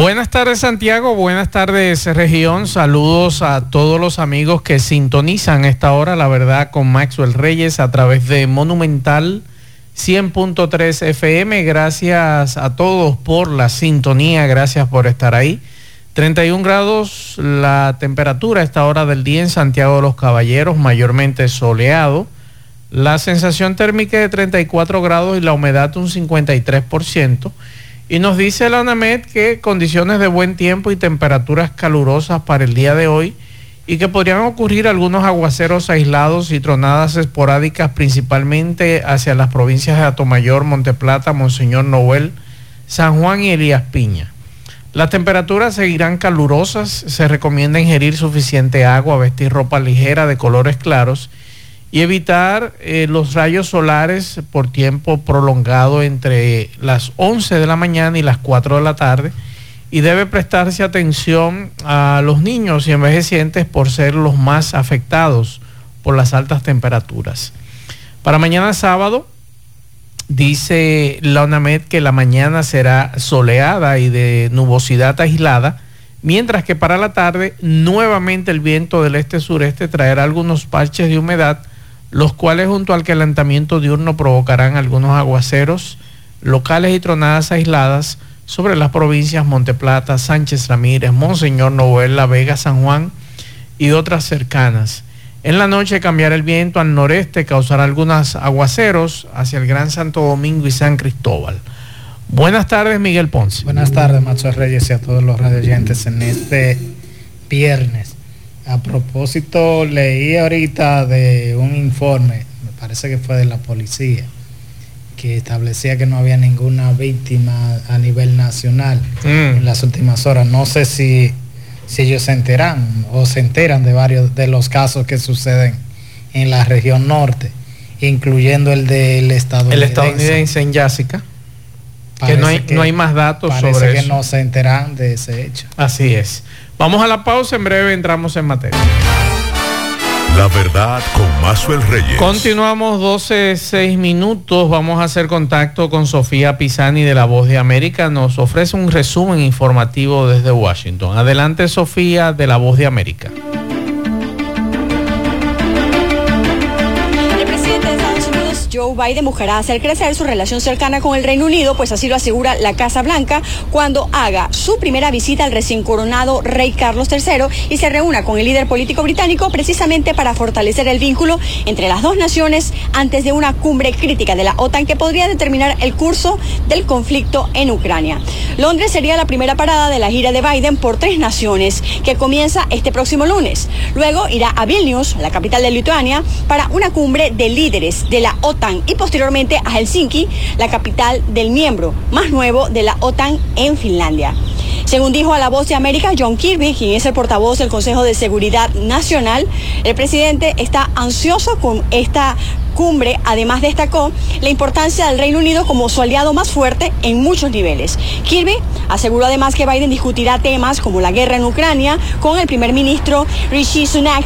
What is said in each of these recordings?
Buenas tardes Santiago, buenas tardes región, saludos a todos los amigos que sintonizan esta hora, la verdad, con Maxwell Reyes a través de Monumental 100.3 FM. Gracias a todos por la sintonía, gracias por estar ahí. 31 grados la temperatura a esta hora del día en Santiago de los Caballeros, mayormente soleado. La sensación térmica de 34 grados y la humedad un 53%. Y nos dice la ANAMED que condiciones de buen tiempo y temperaturas calurosas para el día de hoy y que podrían ocurrir algunos aguaceros aislados y tronadas esporádicas principalmente hacia las provincias de Atomayor, Monteplata, Monseñor Noel, San Juan y Elías Piña. Las temperaturas seguirán calurosas, se recomienda ingerir suficiente agua, vestir ropa ligera de colores claros y evitar eh, los rayos solares por tiempo prolongado entre las 11 de la mañana y las 4 de la tarde y debe prestarse atención a los niños y envejecientes por ser los más afectados por las altas temperaturas. Para mañana sábado, dice la UNAMED que la mañana será soleada y de nubosidad aislada, mientras que para la tarde nuevamente el viento del este-sureste traerá algunos parches de humedad los cuales junto al calentamiento diurno provocarán algunos aguaceros locales y tronadas aisladas sobre las provincias Monteplata, Sánchez Ramírez, Monseñor Noel, La Vega, San Juan y otras cercanas. En la noche cambiará el viento al noreste, causará algunos aguaceros hacia el Gran Santo Domingo y San Cristóbal. Buenas tardes, Miguel Ponce. Buenas tardes, Macho Reyes y a todos los radioyentes en este viernes a propósito, leí ahorita de un informe, me parece que fue de la policía, que establecía que no había ninguna víctima a nivel nacional mm. en las últimas horas. No sé si, si ellos se enteran o se enteran de varios de los casos que suceden en la región norte, incluyendo el del estadounidense. El estadounidense en Yásica. Que no, hay, no hay más datos sobre que no se enteran de ese hecho. Así es. Vamos a la pausa, en breve entramos en materia. La verdad con Mazuel Reyes. Continuamos 12, 6 minutos. Vamos a hacer contacto con Sofía Pisani de La Voz de América. Nos ofrece un resumen informativo desde Washington. Adelante, Sofía de La Voz de América. Biden buscará hacer crecer su relación cercana con el Reino Unido, pues así lo asegura la Casa Blanca cuando haga su primera visita al recién coronado rey Carlos III y se reúna con el líder político británico precisamente para fortalecer el vínculo entre las dos naciones antes de una cumbre crítica de la OTAN que podría determinar el curso del conflicto en Ucrania. Londres sería la primera parada de la gira de Biden por tres naciones que comienza este próximo lunes. Luego irá a Vilnius, la capital de Lituania, para una cumbre de líderes de la OTAN y posteriormente a Helsinki, la capital del miembro más nuevo de la OTAN en Finlandia. Según dijo a la voz de América John Kirby, quien es el portavoz del Consejo de Seguridad Nacional, el presidente está ansioso con esta cumbre. Además destacó la importancia del Reino Unido como su aliado más fuerte en muchos niveles. Kirby aseguró además que Biden discutirá temas como la guerra en Ucrania con el primer ministro Rishi Sunak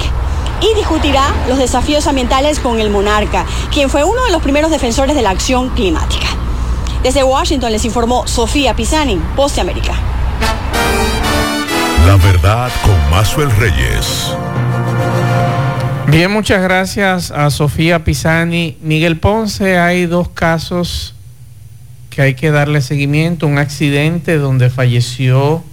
y discutirá los desafíos ambientales con el monarca, quien fue uno de los primeros defensores de la acción climática. Desde Washington les informó Sofía Pisani, Poste América. La verdad con Mazuel Reyes. Bien, muchas gracias a Sofía Pisani. Miguel Ponce, hay dos casos que hay que darle seguimiento. Un accidente donde falleció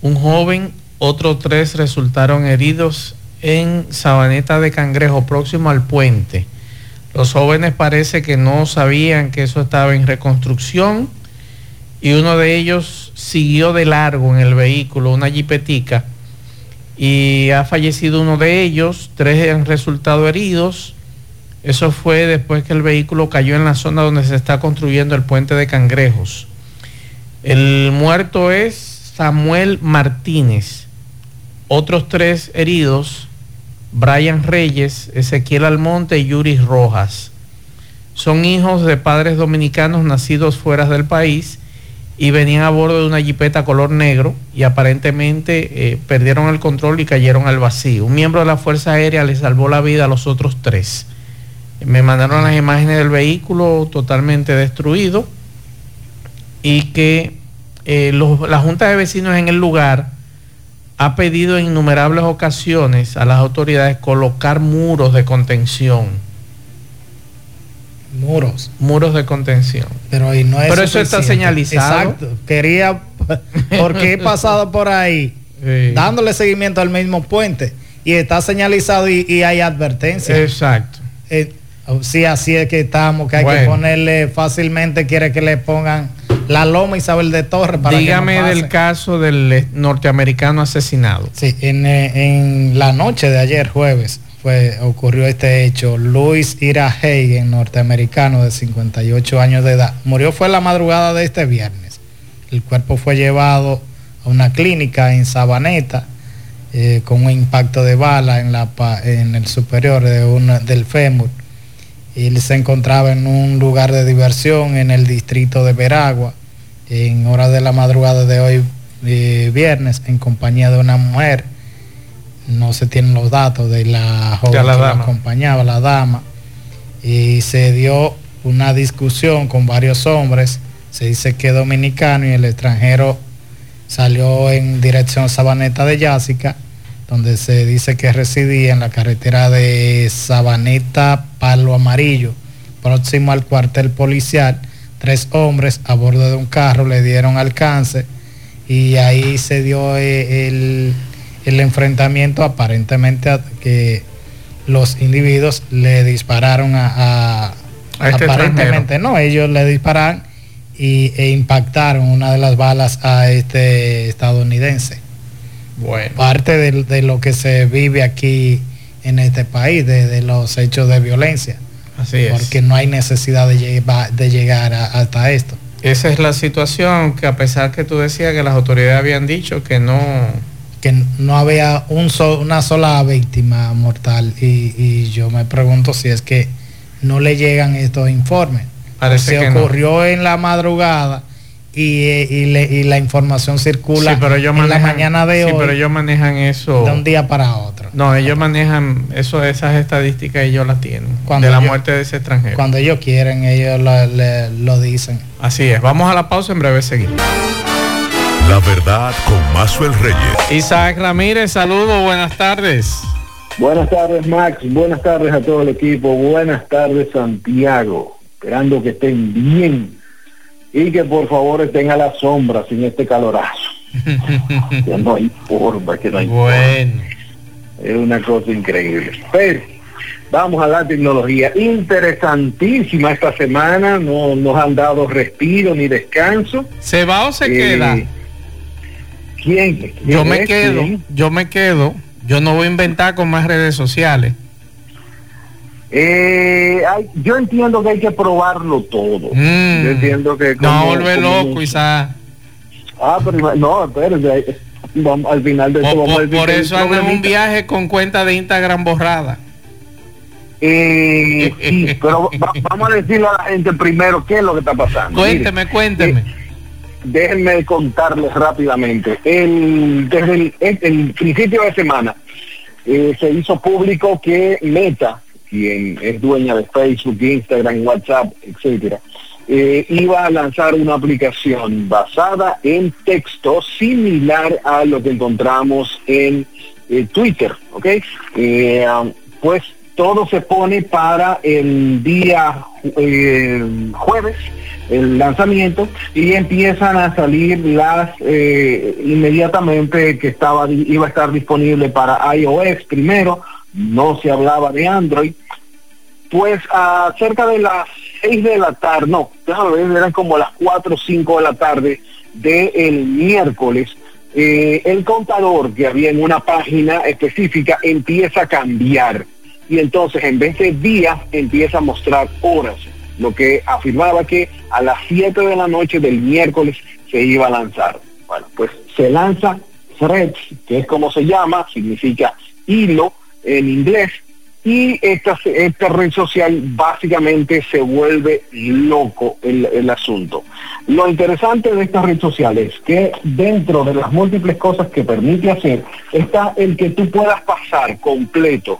un joven, otros tres resultaron heridos en Sabaneta de Cangrejo, próximo al puente. Los jóvenes parece que no sabían que eso estaba en reconstrucción y uno de ellos siguió de largo en el vehículo, una jipetica, y ha fallecido uno de ellos, tres han resultado heridos. Eso fue después que el vehículo cayó en la zona donde se está construyendo el puente de Cangrejos. El muerto es Samuel Martínez. Otros tres heridos Brian Reyes, Ezequiel Almonte y Yuri Rojas. Son hijos de padres dominicanos nacidos fuera del país y venían a bordo de una jipeta color negro y aparentemente eh, perdieron el control y cayeron al vacío. Un miembro de la Fuerza Aérea les salvó la vida a los otros tres. Me mandaron las imágenes del vehículo totalmente destruido y que eh, la Junta de Vecinos en el lugar ha pedido en innumerables ocasiones a las autoridades colocar muros de contención. Muros. Muros de contención. Pero, no Pero eso está señalizado. Exacto. Quería, porque he pasado por ahí, dándole seguimiento al mismo puente, y está señalizado y, hay advertencia. Exacto. Eh, sí, así es que estamos, que hay que ponerle fácilmente, quiere que le pongan la Loma Isabel de Torres. Para Dígame del caso del norteamericano asesinado. Sí, en, eh, en, la noche de ayer, jueves, ocurrió este hecho. Luis Ira Hagen, norteamericano de 58 años de edad, murió fue la madrugada de este viernes. El cuerpo fue llevado a una clínica en Sabaneta eh, con un impacto de bala en, la, en el superior de una, del fémur él se encontraba en un lugar de diversión en el distrito de Veragua, en horas de la madrugada de hoy, eh, viernes, en compañía de una mujer. No se tienen los datos de la joven que la acompañaba, la dama. Y se dio una discusión con varios hombres. Se dice que dominicano y el extranjero salió en dirección Sabaneta de Yásica donde se dice que residía en la carretera de Sabaneta Palo Amarillo, próximo al cuartel policial. Tres hombres a bordo de un carro le dieron alcance y ahí se dio eh, el, enfrentamiento aparentemente que los individuos le dispararon a, este aparentemente no, ellos le dispararon y, e impactaron una de las balas a este estadounidense. Bueno. Parte de, lo que se vive aquí en este país, de, los hechos de violencia. Así es. Porque no hay necesidad de, de llegar hasta esto. Esa es la situación que a pesar que tú decías que las autoridades habían dicho que no... Que no había un una sola víctima mortal y, yo me pregunto si es que no le llegan estos informes. Parece se ocurrió en la madrugada y, la información circula en la mañana de hoy. pero ellos manejan eso. De un día para otro. No, ellos manejan eso, esas estadísticas ellos las tienen. de la muerte de ese extranjero. Cuando ellos quieren, ellos lo, dicen. Así es. Vamos a la pausa, en breve seguimos. La verdad con el Reyes. Isaac Ramírez, saludos, buenas tardes. Buenas tardes, Max. Buenas tardes a todo el equipo. Buenas tardes, Santiago. Esperando que estén bien y que por favor estén a la sombra sin este calorazo. que no hay forma, que no hay bueno. Es una cosa increíble. Pero vamos a la tecnología. Interesantísima esta semana, no nos han dado respiro ni descanso. ¿Se va o se eh, queda? ¿Quién? Yo me quedo, yo me quedo. Yo no voy a inventar con más redes sociales. Eh, yo entiendo que hay que probarlo todo. Mm. Yo entiendo que... no, vuelve loco, quizás. Ah, pero no, espérate. Vamos, al final de todo por, por eso hago un viaje con cuenta de Instagram borrada. Eh, sí, pero vamos a decirle a la gente primero qué es lo que está pasando. Cuénteme, cuénteme. Eh, déjenme contarles rápidamente. El, desde el, principio de semana eh, se hizo público que Meta quien es dueña de Facebook, Instagram, WhatsApp, etcétera, eh, iba a lanzar una aplicación basada en texto similar a lo que encontramos en eh, Twitter, ¿ok? Um, pues todo se pone para el día jueves, el lanzamiento, y empiezan a salir las inmediatamente que estaba iba a estar disponible para iOS primero, no se hablaba de Android. Pues a cerca de las 6 de la tarde, no, eran como las 4 o 5 de la tarde del miércoles, eh, el contador que había en una página específica empieza a cambiar y entonces en vez de días empieza a mostrar horas, lo que afirmaba que a las 7 de la noche del miércoles se iba a lanzar. Bueno, pues se lanza Threads, que es como se llama, significa hilo, en inglés y esta, esta red social básicamente se vuelve loco el, el, asunto. Lo interesante de esta red social es que dentro de las múltiples cosas que permite hacer está el que tú puedas pasar completo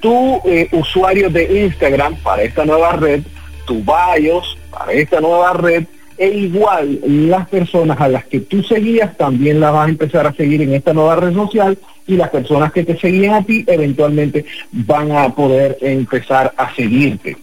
tu eh, usuario de Instagram para esta nueva red, tu BIOS para esta nueva red, e igual las personas a las que tú seguías también las vas a empezar a seguir en esta nueva red social y las personas que te seguían a ti eventualmente van a poder empezar a seguirte.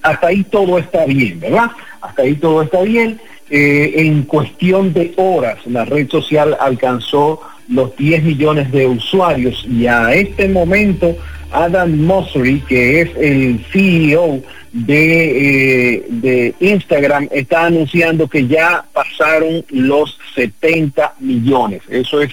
Hasta ahí todo está bien, ¿verdad? Hasta ahí todo está bien. Eh, en cuestión de horas, la red social alcanzó los 10 millones de usuarios y a este momento Adam Mosseri, que es el CEO de, eh, de Instagram está anunciando que ya pasaron los 70 millones. Eso es,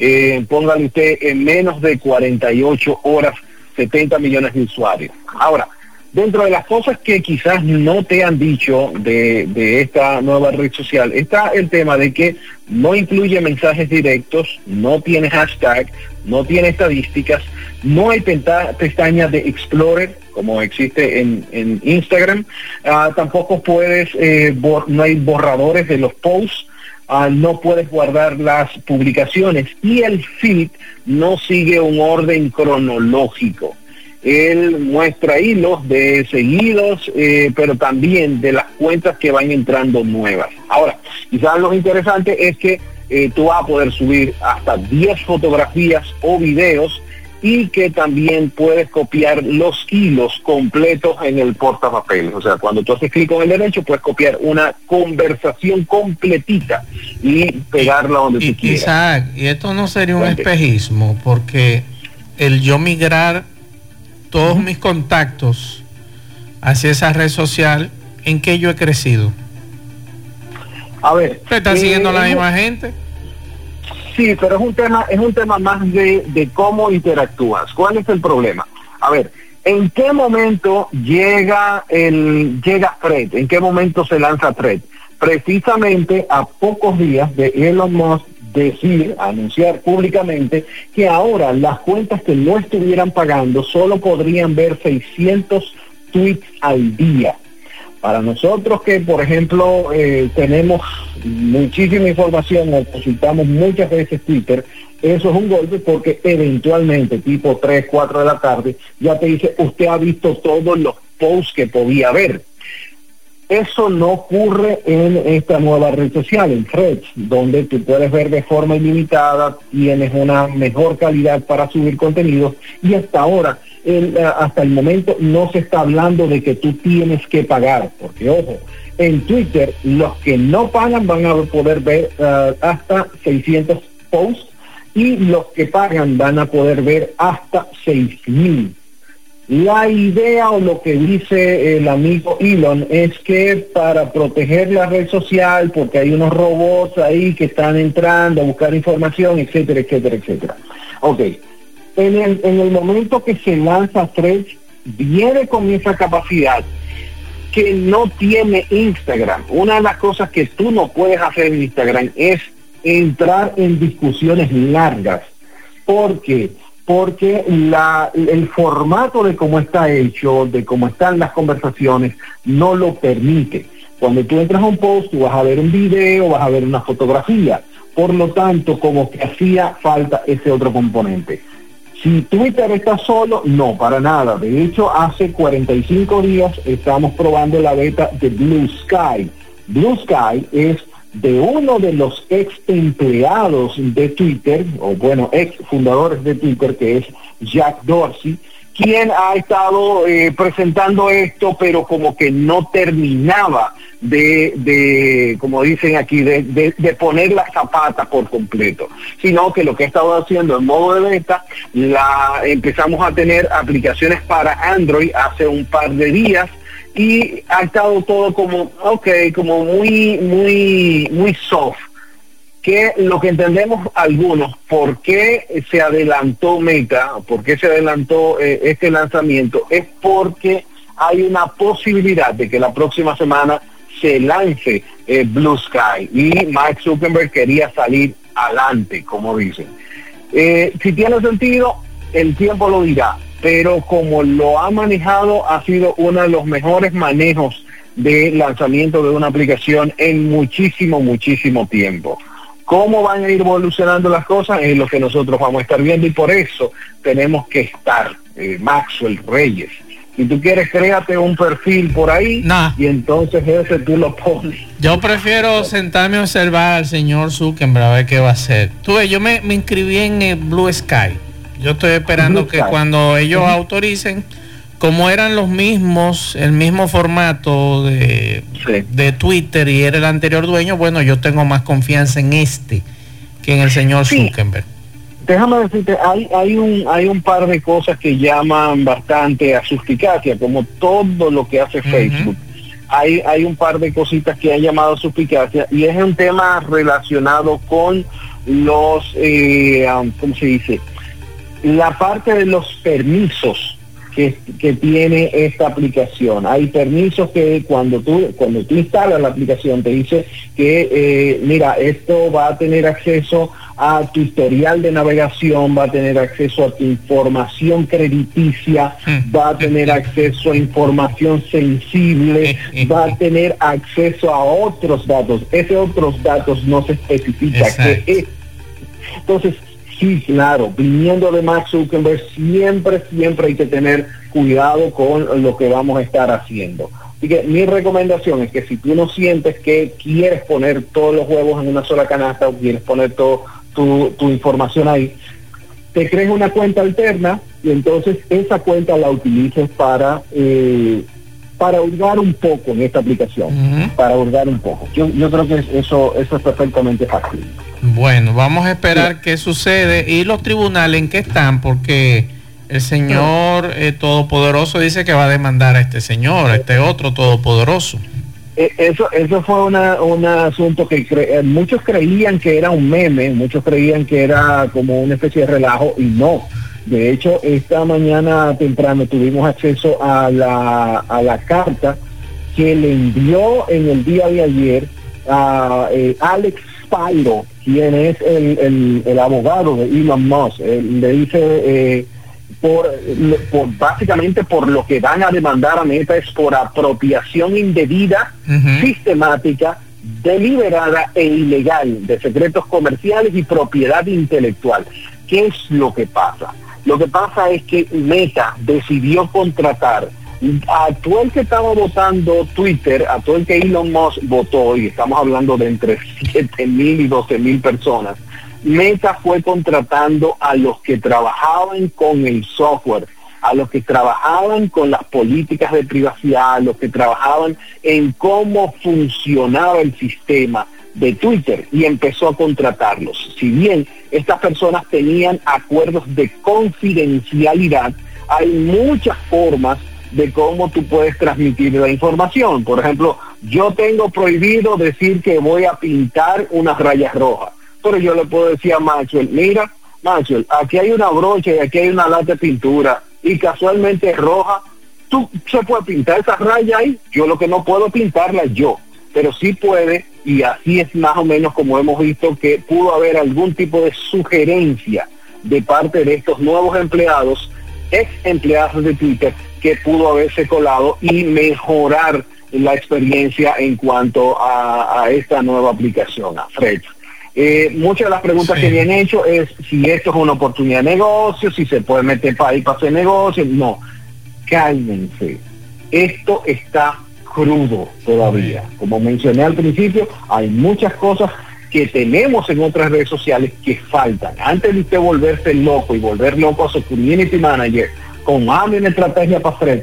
eh, póngale usted, en menos de 48 horas, 70 millones de usuarios. Ahora, dentro de las cosas que quizás no te han dicho de, esta nueva red social, está el tema de que no incluye mensajes directos, no tiene hashtag, no tiene estadísticas, no hay pestaña de Explorer como existe en, Instagram. Ah, tampoco puedes, eh, no hay borradores de los posts. Ah, no puedes guardar las publicaciones y el feed no sigue un orden cronológico. Él muestra hilos de seguidos, eh, pero también de las cuentas que van entrando nuevas. Ahora, quizás lo interesante es que eh, tú vas a poder subir hasta 10 fotografías o videos y que también puedes copiar los hilos completos en el portapapeles. O sea, cuando tú haces clic con el derecho, puedes copiar una conversación completita y pegarla donde tú quieras. Isaac, y esto no sería un espejismo, porque el yo migrar todos mis contactos hacia esa red social, ¿en qué yo he crecido? A ver. ¿Te está siguiendo la eh, misma gente? Sí, pero es un tema, es un tema más de, de cómo interactúas. ¿Cuál es el problema? A ver, ¿en qué momento llega el llega Fred? ¿En qué momento se lanza Fred? Precisamente a pocos días de Elon Musk decir, anunciar públicamente que ahora las cuentas que no estuvieran pagando solo podrían ver 600 tweets al día. Para nosotros que, por ejemplo, eh, tenemos muchísima información o consultamos muchas veces Twitter, eso es un golpe porque eventualmente, tipo 3, 4 de la tarde, ya te dice, usted ha visto todos los posts que podía ver. Eso no ocurre en esta nueva red social, en Threads, donde tú puedes ver de forma ilimitada, tienes una mejor calidad para subir contenidos y hasta ahora eh, hasta el momento no se está hablando de que tú tienes que pagar, porque ojo, en Twitter los que no pagan van a poder ver eh, hasta 600 posts y los que pagan van a poder ver hasta 6000. La idea o lo que dice el amigo Elon es que para proteger la red social, porque hay unos robots ahí que están entrando a buscar información, etcétera, etcétera, etcétera. Ok, en el, en el momento que se lanza Threads, viene con esa capacidad que no tiene Instagram. Una de las cosas que tú no puedes hacer en Instagram es entrar en discusiones largas. ¿Por qué? Porque la, el formato de cómo está hecho, de cómo están las conversaciones, no lo permite. Cuando tú entras a un post, tú vas a ver un video, vas a ver una fotografía. Por lo tanto, como que hacía falta ese otro componente. Si Twitter está solo, no, para nada. De hecho, hace 45 días estamos probando la beta de Blue Sky. Blue Sky es de uno de los ex empleados de Twitter, o bueno, ex fundadores de Twitter, que es Jack Dorsey, quien ha estado eh, presentando esto, pero como que no terminaba de, de como dicen aquí, de, de, poner la zapata por completo, sino que lo que ha estado haciendo en modo de beta, la empezamos a tener aplicaciones para Android hace un par de días y ha estado todo como, ok, como muy, muy, muy soft. Que lo que entendemos algunos, por qué se adelantó Meta, por qué se adelantó eh, este lanzamiento, es porque hay una posibilidad de que la próxima semana se lance eh, Blue Sky. Y Mike Zuckerberg quería salir adelante, como dicen. Eh, si tiene sentido, el tiempo lo dirá, pero como lo ha manejado, ha sido uno de los mejores manejos de lanzamiento de una aplicación en muchísimo, muchísimo tiempo. ¿Cómo van a ir evolucionando las cosas? Es lo que nosotros vamos a estar viendo y por eso tenemos que estar, eh, Maxwell Reyes. Si tú quieres, créate un perfil por ahí y entonces ese tú lo pones. Yo prefiero sentarme a observar al señor Zuckerberg a ver qué va a hacer. Tú ves, yo me, inscribí en el Blue Sky. Yo estoy esperando que cuando ellos autoricen como eran los mismos, el mismo formato de, de, Twitter y era el anterior dueño, bueno, yo tengo más confianza en este que en el señor Zuckerberg. Déjame decirte, hay, hay, un, hay un par de cosas que llaman bastante a suspicacia, como todo lo que hace Facebook. Hay, hay un par de cositas que han llamado a suspicacia y es un tema relacionado con los, eh, ¿cómo se dice? La parte de los permisos que, tiene esta aplicación. Hay permisos que cuando tú, cuando tú instalas la aplicación te dice que, eh, mira, esto va a tener acceso a tu historial de navegación, va a tener acceso a tu información crediticia, mm. va a tener acceso a información sensible, va a tener acceso a otros datos. Esos otros datos no se especifica qué es. Entonces, Sí, claro, viniendo de Max Zuckerberg, siempre, siempre hay que tener cuidado con lo que vamos a estar haciendo. Así que mi recomendación es que si tú no sientes que quieres poner todos los huevos en una sola canasta o quieres poner todo tu, información ahí, te crees una cuenta alterna y entonces esa cuenta la utilices para eh, para hurgar un poco en esta aplicación, para hurgar un poco. Yo, yo creo que eso, eso es perfectamente fácil. Bueno, vamos a esperar qué sucede y los tribunales en qué están, porque el señor eh, todopoderoso dice que va a demandar a este señor, a este otro todopoderoso. Eh, eso, eso fue un asunto que eh, muchos creían que era un meme, muchos creían que era como una especie de relajo y no. De hecho, esta mañana temprano tuvimos acceso a la, a la carta que le envió en el día de ayer a Alex Spiro, quien es el, el, abogado de Elon Musk. le dice, eh, por, por, básicamente por lo que van a demandar a Meta es por apropiación indebida, sistemática, deliberada e ilegal de secretos comerciales y propiedad intelectual. ¿Qué es lo que pasa? Lo que pasa es que Meta decidió contratar a todo el que estaba votando Twitter, a todo el que Elon Musk votó, y estamos hablando de entre 7 mil y 12 mil personas, Meta fue contratando a los que trabajaban con el software, a los que trabajaban con las políticas de privacidad, a los que trabajaban en cómo funcionaba el sistema de Twitter y empezó a contratarlos. Si bien estas personas tenían acuerdos de confidencialidad, hay muchas formas de cómo tú puedes transmitir la información. Por ejemplo, yo tengo prohibido decir que voy a pintar unas rayas rojas, pero yo le puedo decir a Maxwell, mira, Maxwell, aquí hay una brocha y aquí hay una lata de pintura y casualmente es roja, tú se puede pintar esa raya ahí, yo lo que no puedo pintarla yo, pero sí puede y así es más o menos como hemos visto que pudo haber algún tipo de sugerencia de parte de estos nuevos empleados, ex empleados de Twitter, que pudo haberse colado y mejorar la experiencia en cuanto a, esta nueva aplicación, a Fred. Eh, muchas de las preguntas que me han hecho es si esto es una oportunidad de negocio, si se puede meter para ahí para hacer negocio. No, cálmense. Esto está crudo todavía. Como mencioné al principio, hay muchas cosas que tenemos en otras redes sociales que faltan. Antes de usted volverse loco y volver loco a su community manager, con hambre en estrategia para Fred,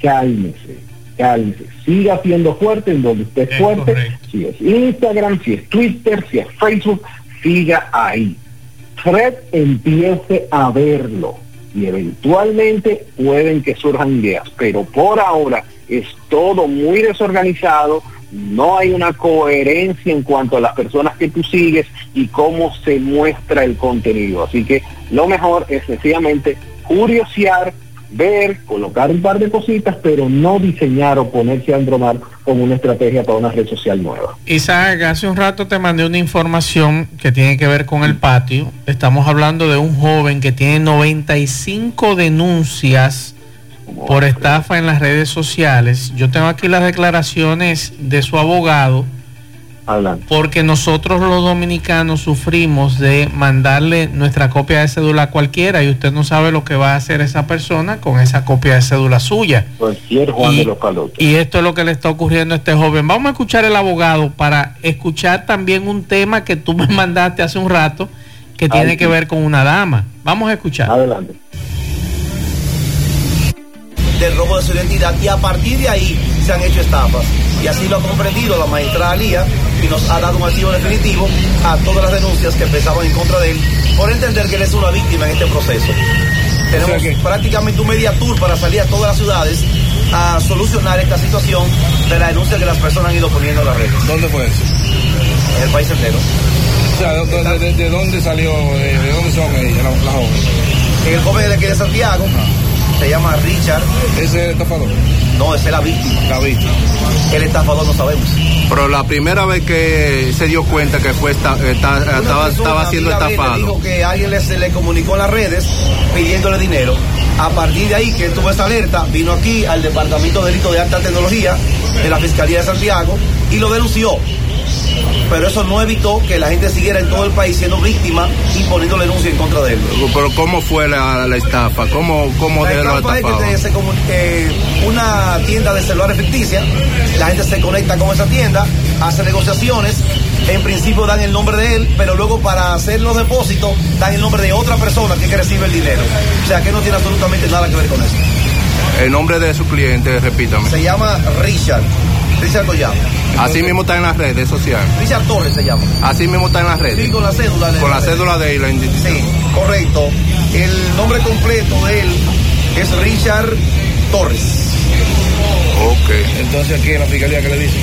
cálmese, cálmese. Siga siendo fuerte en donde usted es fuerte. Si es Instagram, si es Twitter, si es Facebook, siga ahí. Fred empiece a verlo y eventualmente pueden que surjan ideas, pero por ahora es todo muy desorganizado, no hay una coherencia en cuanto a las personas que tú sigues y cómo se muestra el contenido. Así que lo mejor es sencillamente curiosear, ver, colocar un par de cositas, pero no diseñar o ponerse a embromar con una estrategia para una red social nueva. Isaac, hace un rato te mandé una información que tiene que ver con el patio. Estamos hablando de un joven que tiene 95 denuncias por estafa en las redes sociales. Yo tengo aquí las declaraciones de su abogado porque nosotros los dominicanos sufrimos de mandarle nuestra copia de cédula a cualquiera y usted no sabe lo que va a hacer esa persona con esa copia de cédula suya. Cualquier Juan y, de los Palotes. Y esto es lo que le está ocurriendo a este joven. Vamos a escuchar el abogado para escuchar también un tema que tú me mandaste hace un rato que tiene que ver con una dama. Vamos a escuchar. Adelante. Del robo de su identidad y a partir de ahí se han hecho estafas. Y así lo ha comprendido la maestra Alía y nos ha dado un archivo definitivo a todas las denuncias que empezaban en contra de él por entender que él es una víctima en este proceso. Tenemos prácticamente un media tour para salir a todas las ciudades a solucionar esta situación de la denuncia que las personas han ido poniendo en las redes. ¿Dónde fue eso? En el país entero. O sea, ¿de, de, de dónde salió, de, de, dónde son ellas, la, la joven? El joven de aquí de Santiago ah. Se llama Richard. ¿Ese es el estafador? No, ese es la víctima. La víctima. El estafador no sabemos. Pero la primera vez que se dio cuenta que fue esta, esta, estaba, estaba siendo estafado. Dijo que alguien le, se le comunicó en las redes pidiéndole dinero. A partir de ahí que tuvo esa alerta, vino aquí al Departamento de Delitos de Alta Tecnología de la Fiscalía de Santiago y lo denunció pero eso no evitó que la gente siguiera en todo el país siendo víctima y poniendo denuncia en contra de él. Pero ¿cómo fue la, la estafa? ¿Cómo, cómo la estafa es que se, eh, una tienda de celulares ficticia, la gente se conecta con esa tienda, hace negociaciones, en principio dan el nombre de él, pero luego para hacer los depósitos dan el nombre de otra persona que, que recibe el dinero. O sea que no tiene absolutamente nada que ver con eso. El nombre de su cliente, repítame. Se llama Richard. Richard Collado. Así mismo está en las redes sociales. Richard Torres se llama. Así mismo está en las redes. Sí, con la cédula de Con la, la cédula de él, la identificación. Sí, correcto. El nombre completo de él es Richard Torres. Ok. Entonces, ¿qué la fiscalía que le dice?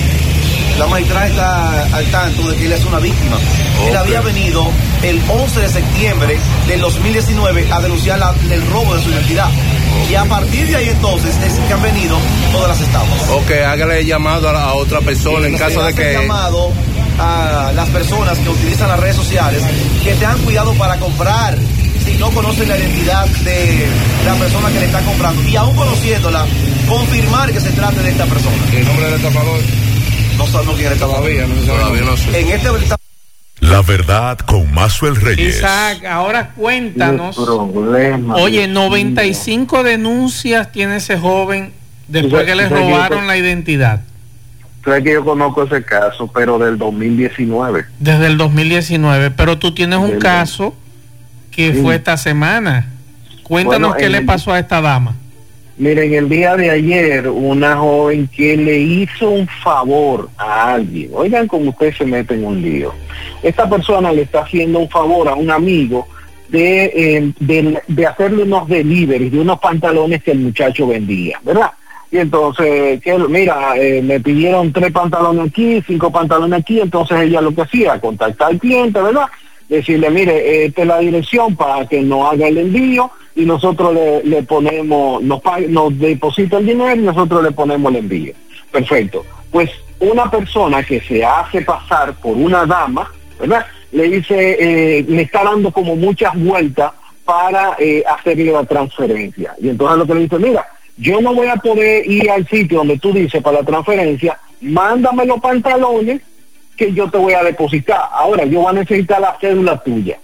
La magistrada está al tanto de que él es una víctima. Okay. Él había venido el 11 de septiembre del 2019 a denunciar la, el robo de su identidad. Okay. Y a partir de ahí entonces es que han venido todas las estafas. Ok, hágale llamado a, a otra persona en caso de que... llamado a las personas que utilizan las redes sociales que tengan cuidado para comprar si no conocen la identidad de la persona que le está comprando y aún conociéndola, confirmar que se trate de esta persona. ¿El nombre del estafador? No sabemos quién es Todavía, no, todavía no sé. En este la verdad con Mazuel Reyes. Isaac, ahora cuéntanos. Problema, oye, 95 denuncias tiene ese joven después que le robaron la identidad. Sé que yo conozco ese caso, pero del 2019. Desde el 2019, pero tú tienes un caso que sí. fue esta semana. Cuéntanos bueno, qué le pasó a esta dama. Miren, el día de ayer, una joven que le hizo un favor a alguien. Oigan, como usted se mete en un lío. Esta persona le está haciendo un favor a un amigo de, eh, de, de hacerle unos deliveries de unos pantalones que el muchacho vendía, ¿verdad? Y entonces, que, mira, eh, me pidieron tres pantalones aquí, cinco pantalones aquí, entonces ella lo que hacía, contactar al cliente, ¿verdad? Decirle, mire, esta es la dirección para que no haga el envío y nosotros le, le ponemos, nos, nos deposita el dinero y nosotros le ponemos el envío. Perfecto. Pues una persona que se hace pasar por una dama, ¿verdad? Le dice, eh, le está dando como muchas vueltas para eh, hacerle la transferencia. Y entonces lo que le dice, mira, yo no voy a poder ir al sitio donde tú dices para la transferencia, mándame los pantalones que yo te voy a depositar. Ahora, yo voy a necesitar la cédula tuya.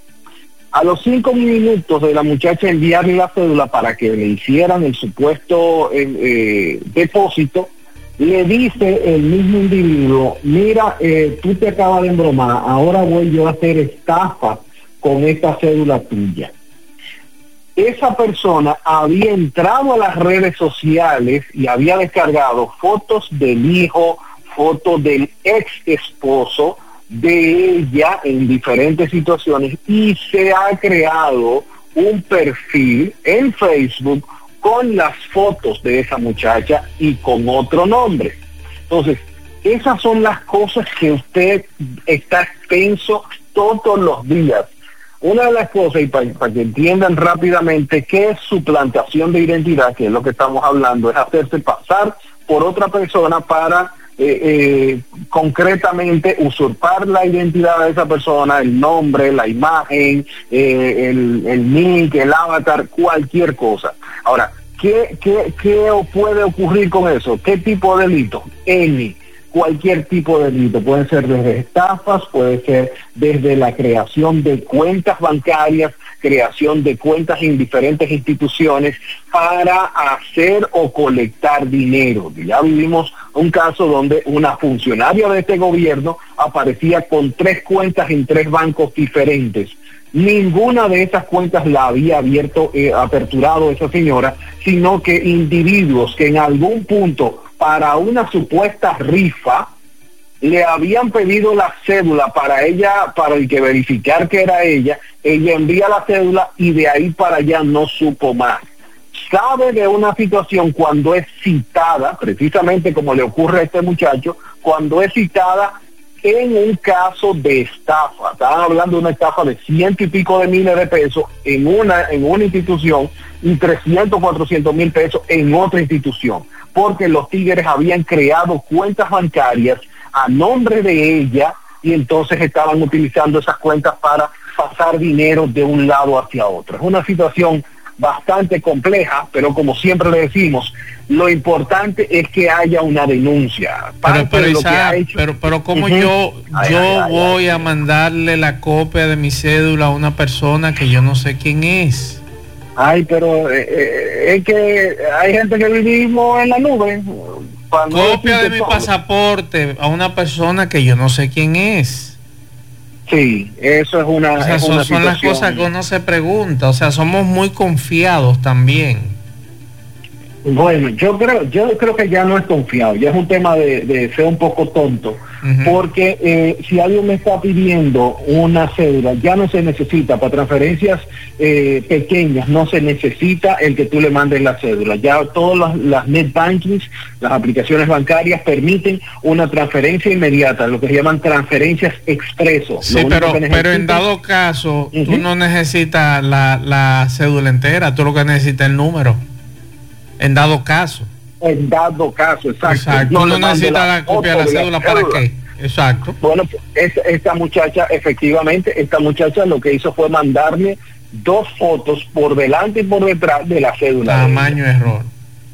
A los cinco minutos de la muchacha enviarle la cédula para que le hicieran el supuesto eh, depósito, le dice el mismo individuo, mira, eh, tú te acabas de embromar, ahora voy yo a hacer estafa con esta cédula tuya. Esa persona había entrado a las redes sociales y había descargado fotos del hijo, fotos del ex esposo, de ella en diferentes situaciones y se ha creado un perfil en Facebook con las fotos de esa muchacha y con otro nombre. Entonces, esas son las cosas que usted está expenso todos los días. una de las cosas, y para, que entiendan rápidamente qué es suplantación de identidad, que es lo que estamos hablando, es hacerse pasar por otra persona para eh, eh, concretamente usurpar la identidad de esa persona, el nombre, la imagen, eh, el, el nick, el avatar, cualquier cosa. Ahora, ¿qué, qué, qué puede ocurrir con eso? ¿Qué tipo de delito? Any cualquier tipo de delito. Puede ser desde estafas, puede ser desde la creación de cuentas bancarias, creación de cuentas en diferentes instituciones para hacer o colectar dinero. Ya vivimos un caso donde una funcionaria de este gobierno aparecía con tres cuentas en tres bancos diferentes. Ninguna de esas cuentas la había abierto, eh, aperturado esa señora, sino que individuos que en algún punto para una supuesta rifa, le habían pedido la cédula para ella, para el que verificar que era ella, ella envía la cédula y de ahí para allá no supo más. Sabe de una situación cuando es citada, precisamente como le ocurre a este muchacho, cuando es citada en un caso de estafa. Estaban hablando de una estafa de ciento y pico de miles de pesos en una, en una institución y 300, 400 mil pesos en otra institución porque los tigres habían creado cuentas bancarias a nombre de ella y entonces estaban utilizando esas cuentas para pasar dinero de un lado hacia otro. Es una situación bastante compleja, pero como siempre le decimos, lo importante es que haya una denuncia. Pero, pero, pero, como yo, yo voy a mandarle la copia de mi cédula a una persona que yo no sé quién es. Ay, pero eh, eh, es que hay gente que vivimos en la nube. Copia de mi pasaporte a una persona que yo no sé quién es. Sí, eso es una. O sea, son, las cosas que uno se pregunta. O sea, somos muy confiados también. Bueno, yo creo, yo creo que ya no es confiado, ya es un tema de, de ser un poco tonto porque eh, si alguien me está pidiendo una cédula, ya no se necesita, para transferencias eh, pequeñas no se necesita el que tú le mandes la cédula. Ya todas las, net bankings, las aplicaciones bancarias permiten una transferencia inmediata, lo que se llaman transferencias expreso. Sí, pero, pero en dado caso, tú no necesitas la, la cédula entera, tú lo que necesitas es el número. En dado caso en dado caso, exacto. No, no necesita la copia de la cédula para qué. Exacto. Bueno, esta muchacha, efectivamente, esta muchacha lo que hizo fue mandarme dos fotos por delante y por detrás de la cédula. Tamaño error.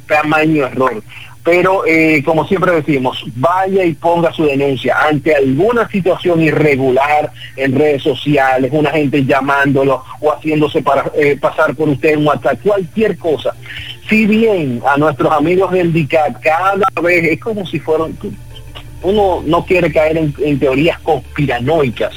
Tamaño error. Pero, eh, como siempre decimos, vaya y ponga su denuncia ante alguna situación irregular en redes sociales, una gente llamándolo o haciéndose para, eh, pasar por usted en WhatsApp, cualquier cosa. Si bien a nuestros amigos del DICAT cada vez es como si fueran, uno no quiere caer en, teorías conspiranoicas,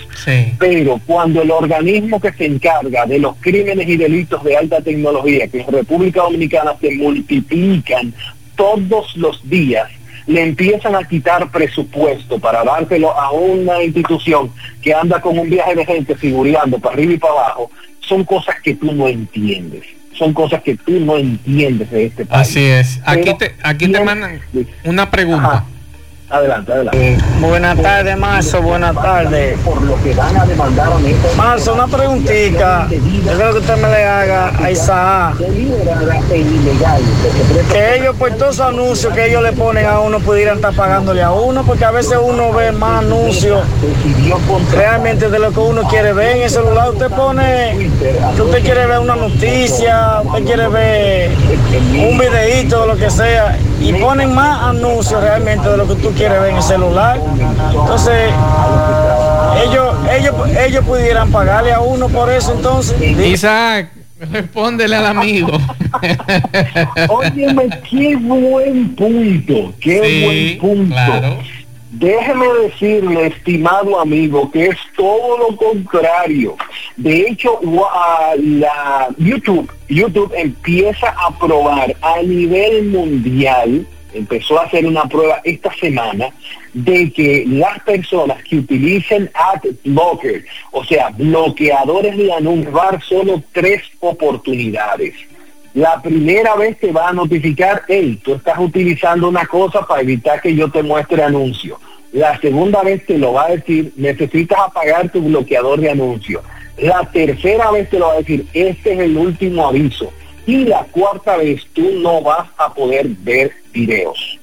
pero cuando el organismo que se encarga de los crímenes y delitos de alta tecnología, que en República Dominicana se multiplican todos los días, le empiezan a quitar presupuesto para dárselo a una institución que anda con un viaje de gente figureando para arriba y para abajo, son cosas que tú no entiendes son cosas que tú no entiendes de este país. Así es. Aquí te, aquí te mandan una pregunta. Adelante, adelante. Eh, buenas tardes, Marzo, buenas tardes. Por lo que van a demandar a Marzo, una preguntita. Yo creo que usted me le haga a Isaac. Que ellos, por todos esos anuncios que ellos le ponen a uno, pudieran estar pagándole a uno, porque a veces uno ve más anuncios realmente de lo que uno quiere ver. En el celular usted pone que usted quiere ver una noticia, usted quiere ver un videíto o lo que sea, y ponen más anuncios realmente de lo que tú quiere ver en el celular. Entonces, ellos, ellos, ellos pudieran pagarle a uno por eso entonces. Isaac, respóndele al amigo. Óyeme, qué buen punto, qué buen punto. Déjeme decirle, estimado amigo, que es todo lo contrario. De hecho, la YouTube, YouTube empieza a probar a nivel mundial empezó a hacer una prueba esta semana de que las personas que utilicen ad blocker, o sea, bloqueadores de anuncios, va solo tres oportunidades. La primera vez te va a notificar, hey, tú estás utilizando una cosa para evitar que yo te muestre anuncio. La segunda vez te lo va a decir, necesitas apagar tu bloqueador de anuncio. La tercera vez te lo va a decir, este es el último aviso. Y la cuarta vez tú no vas a poder ver videos.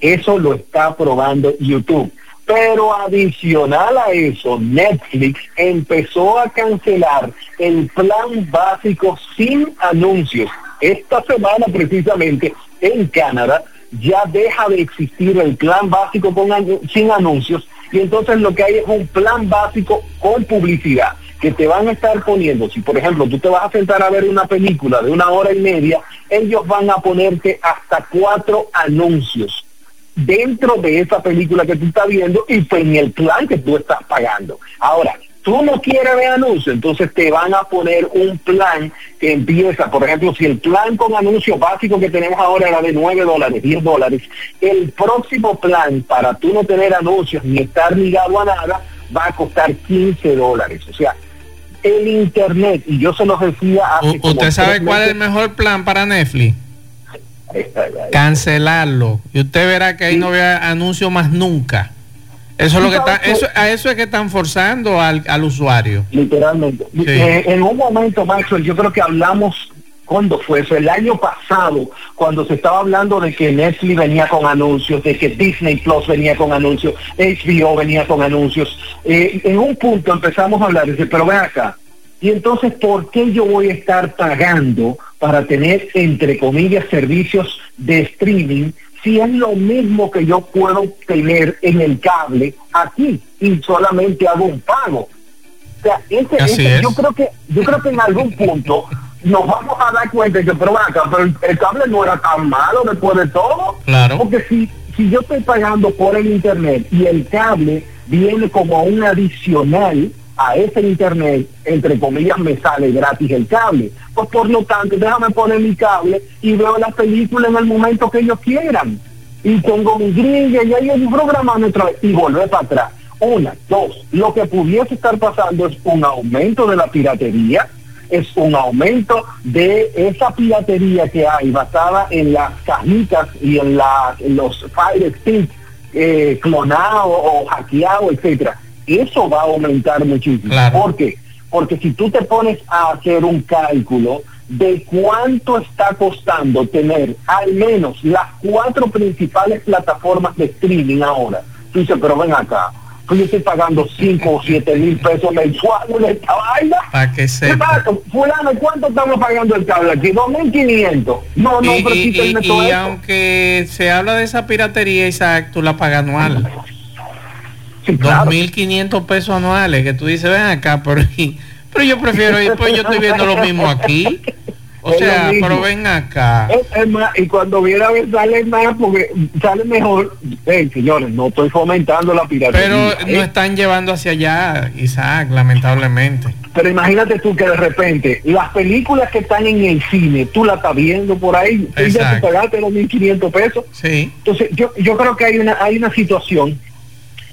Eso lo está probando YouTube. Pero adicional a eso, Netflix empezó a cancelar el plan básico sin anuncios. Esta semana precisamente en Canadá ya deja de existir el plan básico con, sin anuncios y entonces lo que hay es un plan básico con publicidad que te van a estar poniendo, si por ejemplo tú te vas a sentar a ver una película de una hora y media, ellos van a ponerte hasta cuatro anuncios dentro de esa película que tú estás viendo y pues en el plan que tú estás pagando. Ahora, tú no quieres ver anuncios, entonces te van a poner un plan que empieza, por ejemplo, si el plan con anuncios básico que tenemos ahora era de 9 dólares, 10 dólares, el próximo plan para tú no tener anuncios ni estar ligado a nada va a costar 15 dólares. O sea, el Internet, y yo se lo decía hace ¿Usted sabe cuál es el mejor plan para Netflix? Cancelarlo. Y usted verá que ahí no vea anuncio más nunca. Eso es lo que está, eso, a eso es que están forzando al, usuario. Literalmente. Eh, en un momento, Maxwell, yo creo que hablamos cuando fue eso, el año pasado, cuando se estaba hablando de que Netflix venía con anuncios, de que Disney Plus venía con anuncios, HBO venía con anuncios, eh, en un punto empezamos a hablar, dice, pero ven acá, y entonces, ¿por qué yo voy a estar pagando para tener, entre comillas, servicios de streaming si es lo mismo que yo puedo tener en el cable aquí y solamente hago un pago? O sea, yo creo que yo creo que en algún punto nos vamos a dar cuenta que pero, acá, pero el, cable no era tan malo después de todo. Claro. Porque si, si yo estoy pagando por el internet y el cable viene como un adicional, a ese internet, entre comillas, me sale gratis el cable. Pues por lo tanto, déjame poner mi cable y veo la película en el momento que ellos quieran. Y pongo mi grilla y ahí un programa otra vez y volver para atrás. Una, dos, lo que pudiese estar pasando es un aumento de la piratería, es un aumento de esa piratería que hay basada en las cajitas y en, la, los Fire Sticks eh, clonados o hackeados, etcétera eso va a aumentar muchísimo. ¿Por qué? Porque si tú te pones a hacer un cálculo de cuánto está costando tener al menos las cuatro principales plataformas de streaming ahora, tú dices, pero ven acá, pues yo estoy pagando 5 o 7 mil pesos mensuales en esta vaina. Para que se Fulano, ¿cuánto estamos pagando el cable aquí? 2.500. No, no, pero y, y, y aunque se habla de esa piratería, Isaac, tú la pagas anual. 2.500 pesos anuales, que tú dices, ven acá, pero, pero yo prefiero ir, pues yo estoy viendo lo mismo aquí. O sea, pero ven acá. Es, más, y cuando viene a ver sale más porque sale mejor. señores, no estoy fomentando la piratería. Pero no están llevando hacia allá, Isaac, lamentablemente. Pero imagínate tú que de repente las películas que están en el cine, tú las estás viendo por ahí, y ya te pagaste los 1.500 pesos. Sí. Entonces, yo, yo creo que hay una, hay una situación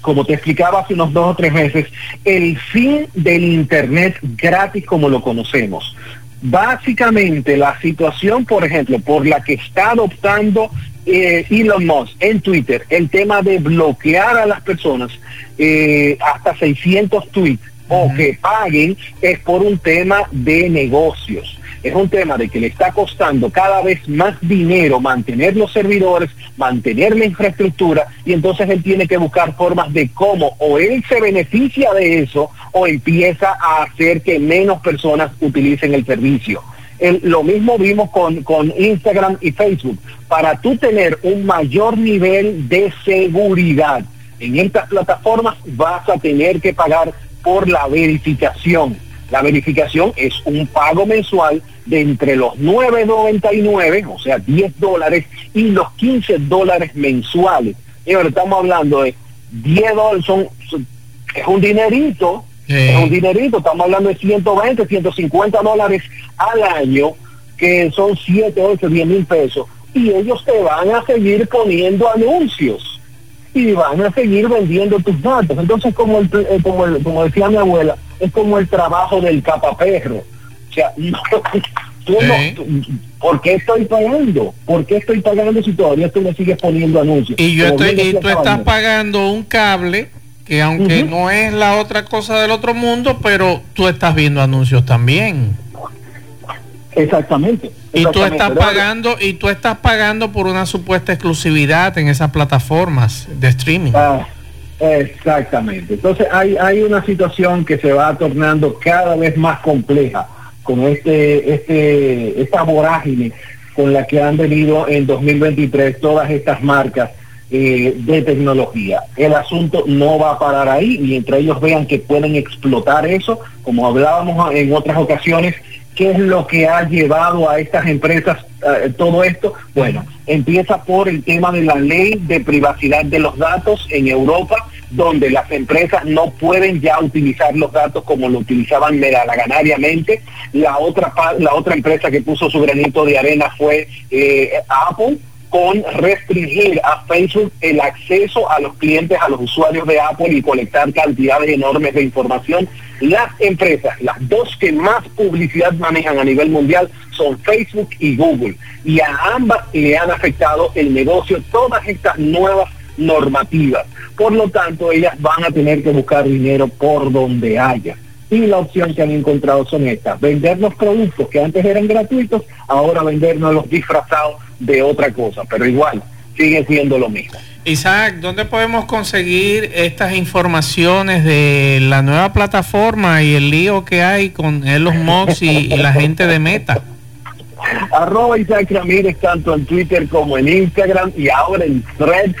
como te explicaba hace unos dos o tres meses, el fin del Internet gratis como lo conocemos. Básicamente la situación, por ejemplo, por la que está adoptando eh, Elon Musk en Twitter, el tema de bloquear a las personas eh, hasta 600 tweets o que paguen es por un tema de negocios es un tema de que le está costando cada vez más dinero mantener los servidores, mantener la infraestructura y entonces él tiene que buscar formas de cómo o él se beneficia de eso o empieza a hacer que menos personas utilicen el servicio. lo mismo vimos con, con Instagram y Facebook. Para tú tener un mayor nivel de seguridad en estas plataformas vas a tener que pagar por la verificación la verificación es un pago mensual de entre los 9.99, o sea, 10 dólares, y los 15 dólares mensuales. Y ahora estamos hablando de 10 dólares, son, es un dinerito, es un dinerito, estamos hablando de 120, 150 dólares al año, que son 7, 8, 10 mil pesos. Y ellos te van a seguir poniendo anuncios y van a seguir vendiendo tus datos. Entonces, como, el, eh, como, como decía mi abuela, es como el trabajo del capaperro. O sea, ¿por qué estoy pagando? ¿Por qué estoy pagando si todavía tú me sigues poniendo anuncios? Y yo estoy, y tú estás pagando un cable que aunque no es la otra cosa del otro mundo, pero tú estás viendo anuncios también. Exactamente. Y tú estás pagando y tú estás pagando por una supuesta exclusividad en esas plataformas de streaming. Ah, exactamente. Entonces hay, hay una situación que se va tornando cada vez más compleja con este, este, esta vorágine con la que han venido en 2023 todas estas marcas eh, de tecnología. El asunto no va a parar ahí, mientras ellos vean que pueden explotar eso, como hablábamos en otras ocasiones, ¿qué es lo que ha llevado a estas empresas eh, todo esto? Bueno, empieza por el tema de la ley de privacidad de los datos en Europa, donde las empresas no pueden ya utilizar los datos como lo utilizaban ganariamente. La otra, la otra empresa que puso su granito de arena fue eh, Apple, con restringir a Facebook el acceso a los clientes, a los usuarios de Apple y colectar cantidades enormes de información. Las empresas, las dos que más publicidad manejan a nivel mundial son Facebook y Google. Y a ambas le han afectado el negocio todas estas nuevas normativas. Por lo tanto, ellas van a tener que buscar dinero por donde haya. Y la opción que han encontrado son estas, vender los productos que antes eran gratuitos, ahora vendernos los disfrazados de otra cosa, pero igual sigue siendo lo mismo. Isaac, ¿dónde podemos conseguir estas informaciones de la nueva plataforma y el lío que hay con Elon Musk y, y la gente de Meta? Arroba Isaac Ramírez tanto en Twitter como en Instagram y ahora en Threads,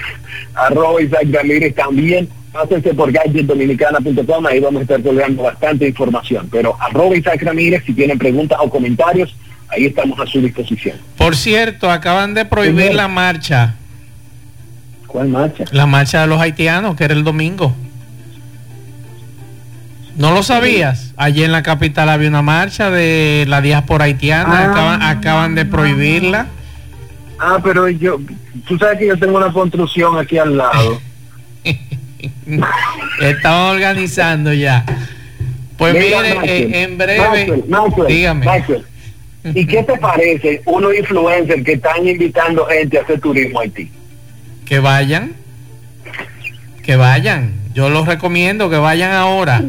arroba Isaac Ramírez también. Pásense por gadgetdominicana.com, ahí vamos a estar colgando bastante información. Pero arroba Isaac Ramírez, si tienen preguntas o comentarios, ahí estamos a su disposición. Por cierto, acaban de prohibir la marcha, ¿Cuál marcha? la marcha de los haitianos, que era el domingo. ¿No lo sabías? Allí en la capital había una marcha de la diáspora haitiana, Ah. acaban, acaban de prohibirla. Ah, pero yo, tú sabes que yo tengo una construcción aquí al lado. Estaban organizando ya. Pues mire, eh, en breve, dígame. ¿Y qué te parece unos influencers que están invitando gente a hacer turismo a Haití? Que vayan. Que vayan. Yo los recomiendo que vayan ahora.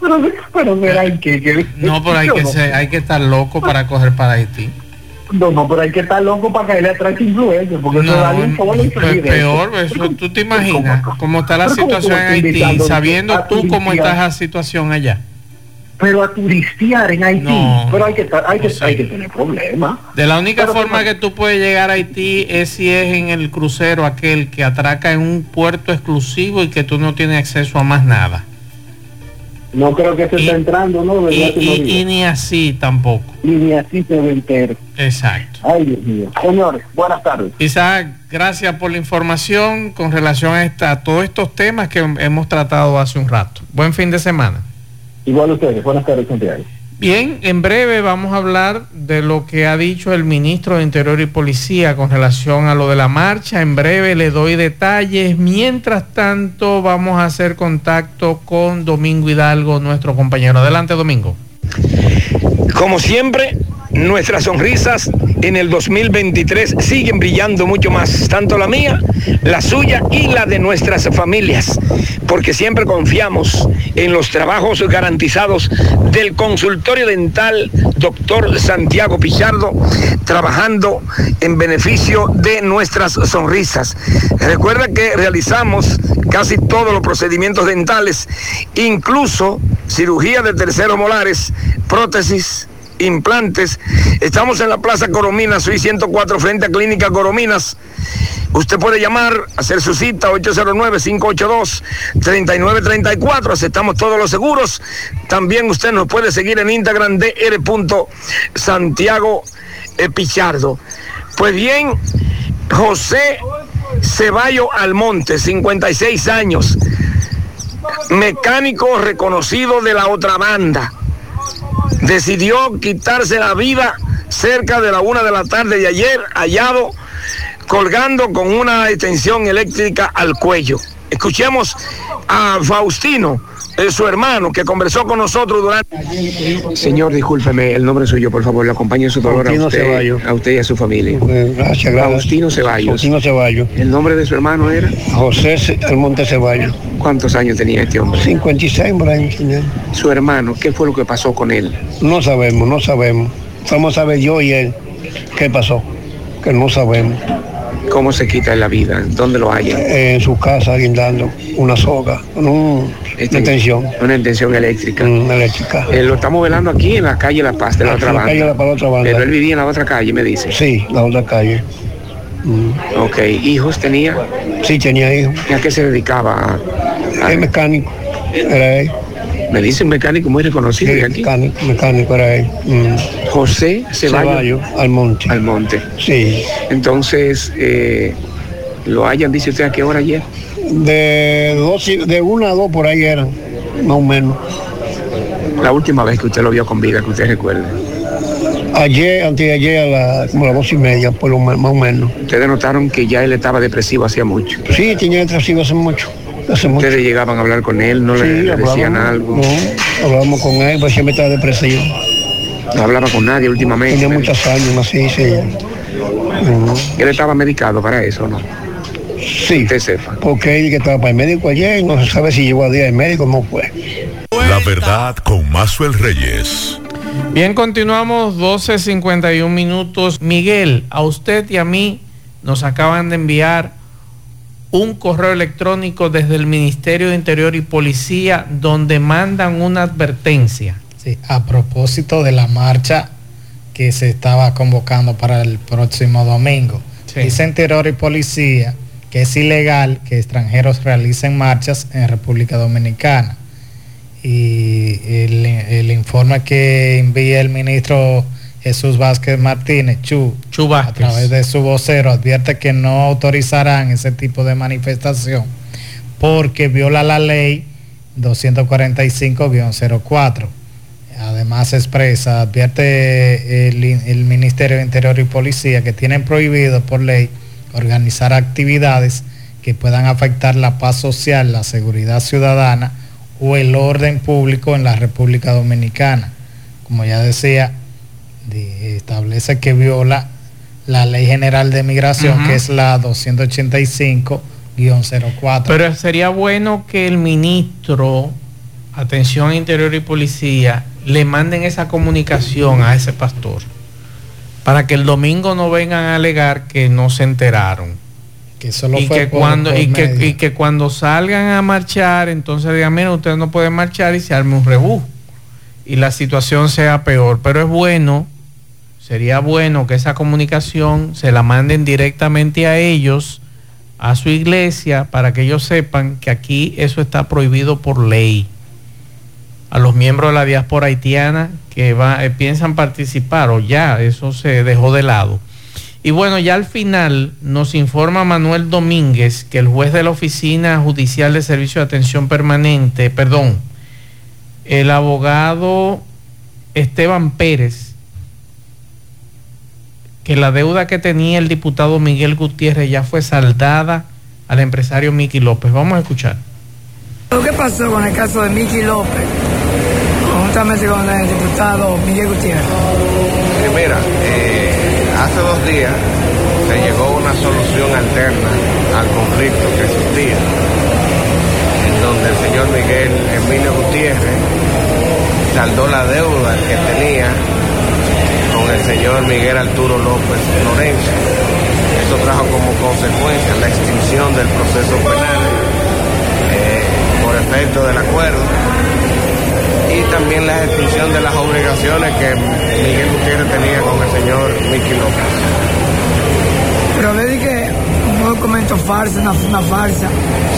Pero, pero verá que, que- No, pero hay que no- ser, hay que estar loco para coger para Haití. No, no, pero hay que estar loco para caerle atrás a ese influencer, porque eso da un solo pues de peor, eso. eso, tú te imaginas cómo está la pero ¿cómo tú situación en Haití, sabiendo tú cómo está la situación allá. Pero a turistear en Haití, No, pero hay que, hay, que, no sé. hay que tener problemas. De la única Pero, forma que tú puedes llegar a Haití es si es en el crucero aquel que atraca en un puerto exclusivo y que tú no tienes acceso a más nada. No creo que se está entrando, ¿no? Y, ¿Verdad que no y- digo? y ni así tampoco. Y ni así se ve entero. Exacto. Ay, Dios mío. Señores, buenas tardes. Isaac, gracias por la información con relación a, esta, a todos estos temas que hemos tratado hace un rato. Buen fin de semana. Igual ustedes, buenas tardes, Santiago. Bien, en breve vamos a hablar de lo que ha dicho el ministro de Interior y Policía con relación a lo de la marcha. En breve le doy detalles. Mientras tanto, vamos a hacer contacto con Domingo Hidalgo, nuestro compañero. Adelante, Domingo. Como siempre, nuestras sonrisas en el 2023 siguen brillando mucho más, tanto la mía, la suya y la de nuestras familias, porque siempre confiamos en los trabajos garantizados del consultorio dental doctor Santiago Pichardo, trabajando en beneficio de nuestras sonrisas. Recuerda que realizamos casi todos los procedimientos dentales, incluso cirugía de terceros molares, prótesis, implantes. Estamos en la Plaza Corominas, soy 104 frente a Clínica Corominas. Usted puede llamar, hacer su cita 809-582-3934. Aceptamos todos los seguros. También usted nos puede seguir en Instagram de R. Santiago Pichardo. Pues bien, José Ceballo Almonte, 56 años, mecánico reconocido de la otra banda decidió quitarse la vida cerca de la una de la tarde de ayer, hallado colgando con una extensión eléctrica al cuello. Escuchemos a Faustino, eh, su hermano, que conversó con nosotros durante... Señor, discúlpeme, el nombre suyo, por favor, le acompaño su dolor a usted, Ceballos. a usted y a su familia. Eh, Gracias, gracias. Faustino Ceballos. Faustino Ceballos. ¿El nombre de su hermano era? José Almonte Ceballos. ¿Cuántos años tenía este hombre? 56 por ahí, señor. Su hermano, ¿qué fue lo que pasó con él? No sabemos, no sabemos. Vamos a ver yo y él qué pasó. Que no sabemos. ¿Cómo se quita la vida? ¿Dónde lo haya? Eh, en su casa guindando una soga, un- una tensión Una intención eléctrica. mm, eléctrica. Eh, lo estamos velando aquí en la calle La Paz, de la Aquí otra la banda. calle La Paz, la otra banda. Pero él vivía en la otra calle, me dice. Sí, la otra calle. Mm. Ok, ¿hijos tenía? Sí, tenía hijos. ¿Y a qué se dedicaba? A- Es mecánico. Era él. Me dice un mecánico muy reconocido Sí, aquí. mecánico, mecánico era él. Mm. José Ceballos. Almonte. Almonte. Sí. Entonces, eh, lo hayan, dice usted, ¿a qué hora ayer? De, dos, de una a dos por ahí eran, más o menos. La última vez que usted lo vio con vida, que usted recuerde. Ayer, antes de ayer, a la, como a las dos y media, por lo más o menos. Ustedes notaron que ya él estaba depresivo hacía mucho. Sí, tenía depresivo hace mucho. Hace mucho. Ustedes llegaban a hablar con él, no le, Sí, decían algo. No, hablábamos con él, pues siempre estaba depresivo. No hablaba con nadie últimamente. Tenía muchos años, así, sí. Mm. Él estaba medicado para eso, ¿no? Sí. Usted sepa. Porque él que estaba para el médico ayer, no se sabe si llegó a día del médico o no fue. La verdad con Mazuel Reyes. Bien, continuamos 12.51 minutos. Miguel, a usted y a mí nos acaban de enviar un correo electrónico desde el Ministerio de Interior y Policía donde mandan una advertencia. Sí, a propósito de la marcha que se estaba convocando para el próximo domingo. Dice Interior y Policía que es ilegal que extranjeros realicen marchas en República Dominicana. Y el, el informe que envía el ministro Jesús Vázquez Martínez, Chu, Chu a través de su vocero, advierte que no autorizarán ese tipo de manifestación porque viola la ley 245-04. Además expresa, advierte el, el Ministerio de Interior y Policía que tienen prohibido por ley organizar actividades que puedan afectar la paz social, la seguridad ciudadana o el orden público en la República Dominicana. Como ya decía, de- establece que viola la Ley General de Migración, que es la 285-04. Pero sería bueno que el ministro, atención Interior y Policía, le manden esa comunicación a ese pastor para que el domingo no vengan a alegar que no se enteraron. que solo y fue que por- cuando por y que, y que cuando salgan a marchar entonces digan ustedes no pueden marchar y se arme un rebú y la situación sea peor pero es bueno sería bueno que esa comunicación se la manden directamente a ellos a su iglesia para que ellos sepan que aquí eso está prohibido por ley. A los miembros de la diáspora haitiana que va- eh, piensan participar o ya eso se dejó de lado. Y bueno, ya al final nos informa Manuel Domínguez que el juez de la Oficina Judicial de Servicio de Atención Permanente, perdón, el abogado Esteban Pérez, que la deuda que tenía el diputado Miguel Gutiérrez ya fue saldada al empresario Miki López. Vamos a escuchar. ¿Qué pasó con el caso de Miki López? Conjuntamente con el diputado Miguel Gutiérrez. Eh, mira, eh, hace dos días se llegó a una solución alterna al conflicto que existía, en donde el señor Miguel Emilio Gutiérrez saldó la deuda que tenía con el señor Miguel Arturo López Lorenzo. Eso trajo como consecuencia la extinción del proceso penal eh, por efecto del acuerdo y también la extinción de las obligaciones que Miguel Gutiérrez tenía con el señor Miki López. Pero le dije un documento falso, una, una farsa.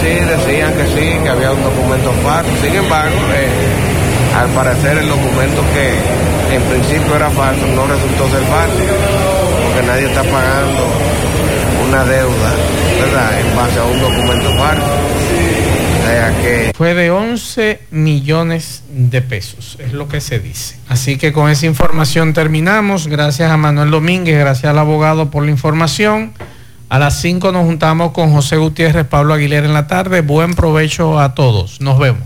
Sí, decían que sí, que había un documento falso. Sin embargo, eh, al parecer el documento que en principio era falso no resultó ser falso, porque nadie está pagando una deuda, ¿verdad?, en base a un documento falso. Fue de 11 millones de pesos, es lo que se dice. Así que con esa información terminamos. Gracias a Manuel Domínguez, gracias al abogado por la información. A las 5 nos juntamos con José Gutiérrez, Pablo Aguilera en la tarde. Buen provecho a todos. Nos vemos.